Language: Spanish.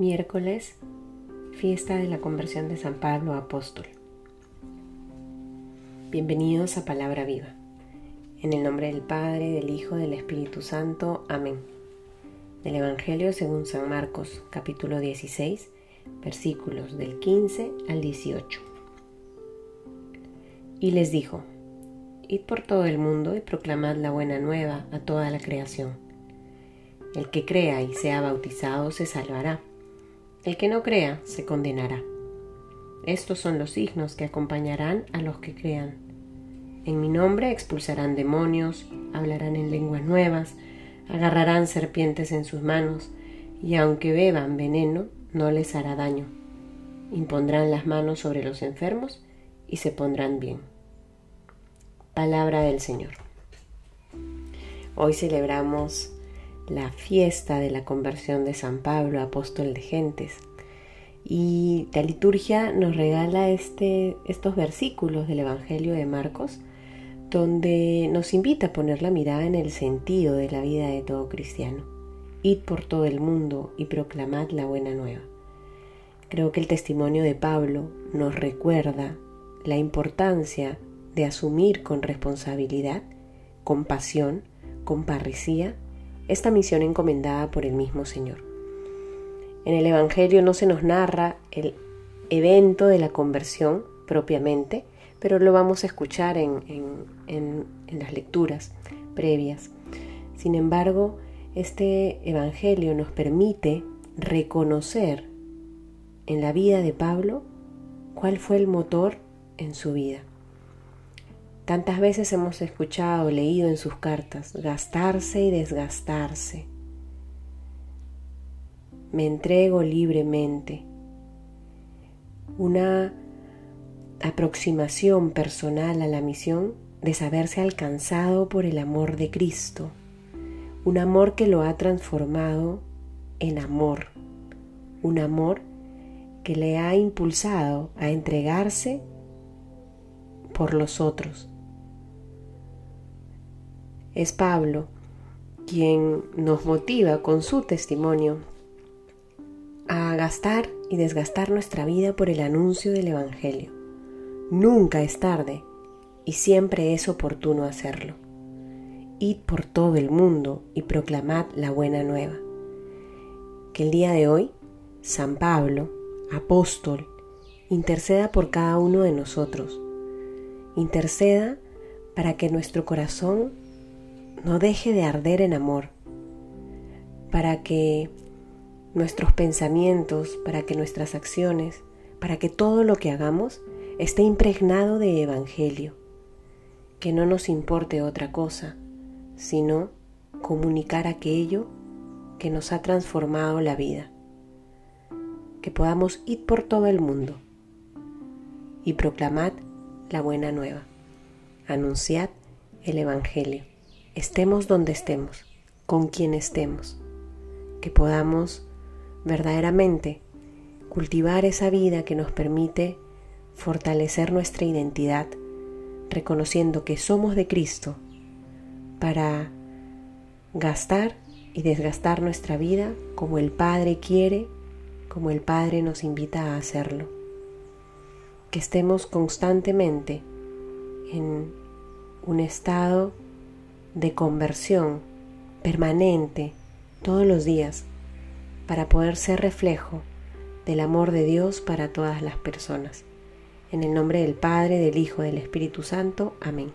Miércoles, fiesta de la conversión de San Pablo Apóstol. Bienvenidos a Palabra Viva. En el nombre del Padre, del Hijo, del Espíritu Santo. Amén. Del Evangelio según San Marcos, capítulo 16, versículos del 15 al 18. Y les dijo, Id por todo el mundo y proclamad la buena nueva a toda la creación. El que crea y sea bautizado se salvará el que no crea se condenará. Estos son los signos que acompañarán a los que crean. En mi nombre expulsarán demonios, hablarán en lenguas nuevas, agarrarán serpientes en sus manos, y aunque beban veneno, no les hará daño. Impondrán las manos sobre los enfermos y se pondrán bien. Palabra del Señor. Hoy celebramos la fiesta de la conversión de San Pablo, apóstol de gentes. Y la liturgia nos regala este, estos versículos del Evangelio de Marcos, donde nos invita a poner la mirada en el sentido de la vida de todo cristiano. Id por todo el mundo y proclamad la buena nueva. Creo que el testimonio de Pablo nos recuerda la importancia de asumir con responsabilidad, con pasión, con parresía, esta misión encomendada por el mismo Señor. En el Evangelio no se nos narra el evento de la conversión propiamente, pero lo vamos a escuchar en, en, las lecturas previas. Sin embargo, este Evangelio nos permite reconocer en la vida de Pablo cuál fue el motor en su vida. Tantas veces hemos escuchado, leído en sus cartas, gastarse y desgastarse. Me entrego libremente. Una aproximación personal a la misión de saberse alcanzado por el amor de Cristo, un amor que lo ha transformado en amor, un amor que le ha impulsado a entregarse por los otros, es Pablo quien nos motiva con su testimonio a gastar y desgastar nuestra vida por el anuncio del Evangelio. Nunca es tarde y siempre es oportuno hacerlo. Id por todo el mundo y proclamad la buena nueva. Que el día de hoy, San Pablo, apóstol, interceda por cada uno de nosotros. Interceda para que nuestro corazón no deje de arder en amor, para que nuestros pensamientos, para que nuestras acciones, para que todo lo que hagamos esté impregnado de evangelio, que no nos importe otra cosa, sino comunicar aquello que nos ha transformado la vida, que podamos ir por todo el mundo y proclamad la buena nueva, anunciad el Evangelio estemos donde estemos, con quien estemos, que podamos verdaderamente cultivar esa vida que nos permite fortalecer nuestra identidad, reconociendo que somos de Cristo, para gastar y desgastar nuestra vida como el Padre quiere, como el Padre nos invita a hacerlo. Que estemos constantemente en un estado de conversión permanente todos los días para poder ser reflejo del amor de Dios para todas las personas. En el nombre del Padre, del Hijo, del Espíritu Santo. Amén.